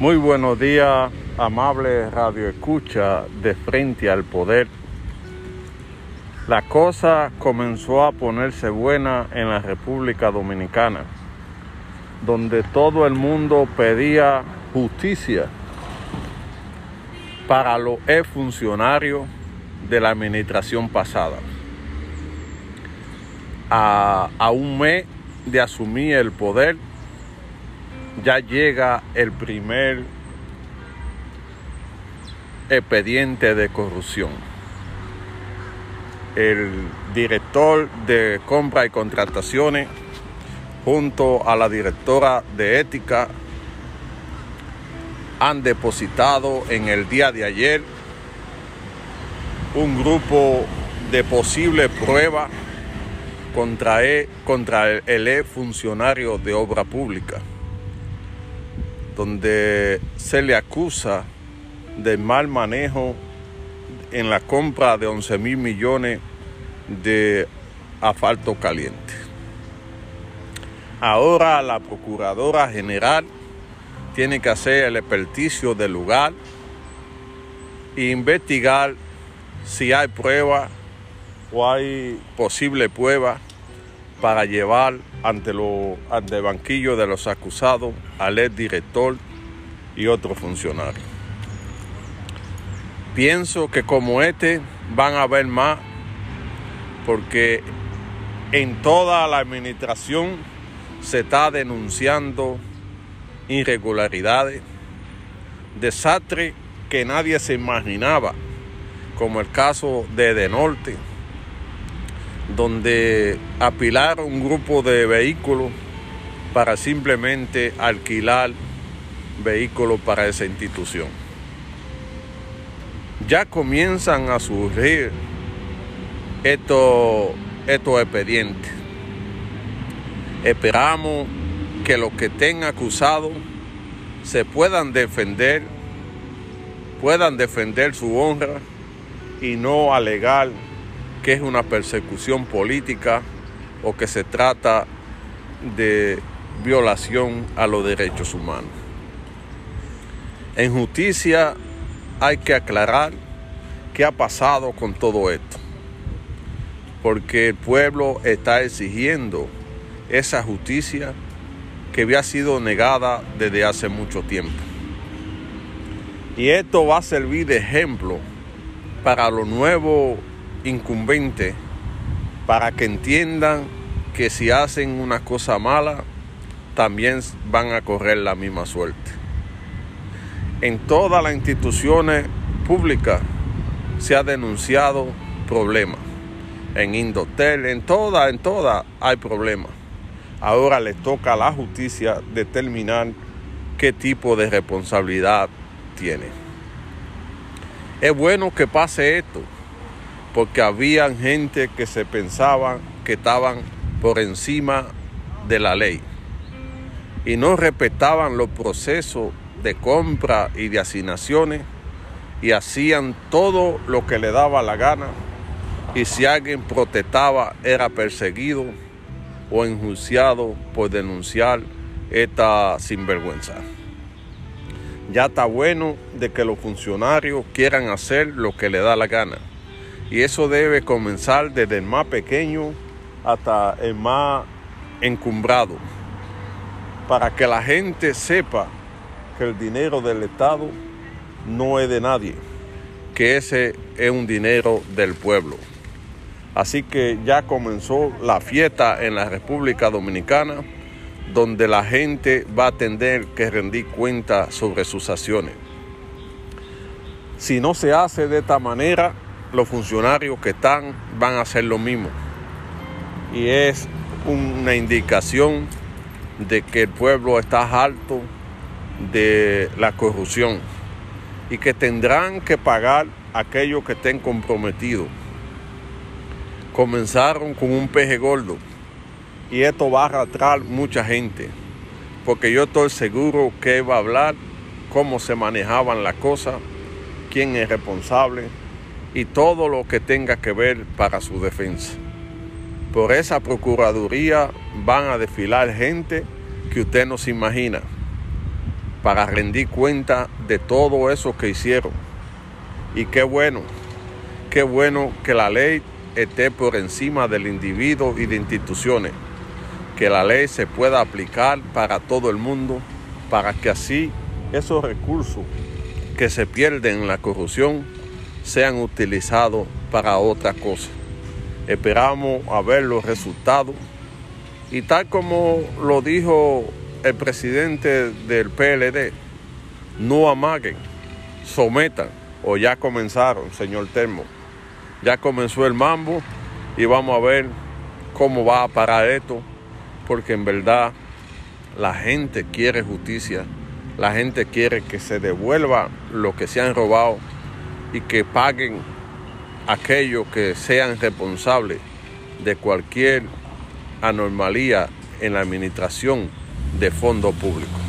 Muy buenos días, amable radio escucha de frente al poder. La cosa comenzó a ponerse buena en la República Dominicana, donde todo el mundo pedía justicia para los funcionarios de la administración pasada. A, a un mes de asumir el poder, ya llega el primer expediente de corrupción. El director de compra y contrataciones junto a la directora de ética han depositado en el día de ayer un grupo de posible prueba contra el, contra el funcionario de obra pública donde se le acusa de mal manejo en la compra de 11 mil millones de asfalto caliente. Ahora la Procuradora General tiene que hacer el experticio del lugar e investigar si hay prueba o hay posible prueba para llevar ante, lo, ante el banquillo de los acusados al ex director y otros funcionarios. Pienso que como este van a haber más porque en toda la administración se está denunciando irregularidades, desastres que nadie se imaginaba, como el caso de De Norte donde apilaron un grupo de vehículos para simplemente alquilar vehículos para esa institución. Ya comienzan a surgir estos, estos expedientes. Esperamos que los que estén acusados se puedan defender, puedan defender su honra y no alegar que es una persecución política o que se trata de violación a los derechos humanos. En justicia hay que aclarar qué ha pasado con todo esto, porque el pueblo está exigiendo esa justicia que había sido negada desde hace mucho tiempo. Y esto va a servir de ejemplo para los nuevos incumbente para que entiendan que si hacen una cosa mala, también van a correr la misma suerte. En todas las instituciones públicas se ha denunciado problemas. En Indotel, en todas, en todas hay problemas. Ahora le toca a la justicia determinar qué tipo de responsabilidad tiene. Es bueno que pase esto porque había gente que se pensaba que estaban por encima de la ley y no respetaban los procesos de compra y de asignaciones y hacían todo lo que le daba la gana y si alguien protestaba era perseguido o enjuiciado por denunciar esta sinvergüenza. Ya está bueno de que los funcionarios quieran hacer lo que le da la gana y eso debe comenzar desde el más pequeño hasta el más encumbrado, para que la gente sepa que el dinero del Estado no es de nadie, que ese es un dinero del pueblo. Así que ya comenzó la fiesta en la República Dominicana, donde la gente va a tener que rendir cuenta sobre sus acciones. Si no se hace de esta manera, los funcionarios que están van a hacer lo mismo. Y es una indicación de que el pueblo está alto de la corrupción y que tendrán que pagar aquellos que estén comprometidos. Comenzaron con un peje gordo y esto va a arrastrar mucha gente, porque yo estoy seguro que va a hablar cómo se manejaban las cosas, quién es responsable, y todo lo que tenga que ver para su defensa. Por esa Procuraduría van a desfilar gente que usted no se imagina. para rendir cuenta de todo eso que hicieron. Y qué bueno, qué bueno que la ley esté por encima del individuo y de instituciones, que la ley se pueda aplicar para todo el mundo, para que así esos recursos que se pierden en la corrupción sean utilizados para otra cosa. Esperamos a ver los resultados y tal como lo dijo el presidente del PLD, no amaguen, sometan o ya comenzaron, señor Termo. Ya comenzó el mambo y vamos a ver cómo va a parar esto, porque en verdad la gente quiere justicia, la gente quiere que se devuelva lo que se han robado y que paguen aquellos que sean responsables de cualquier anormalía en la administración de fondos públicos.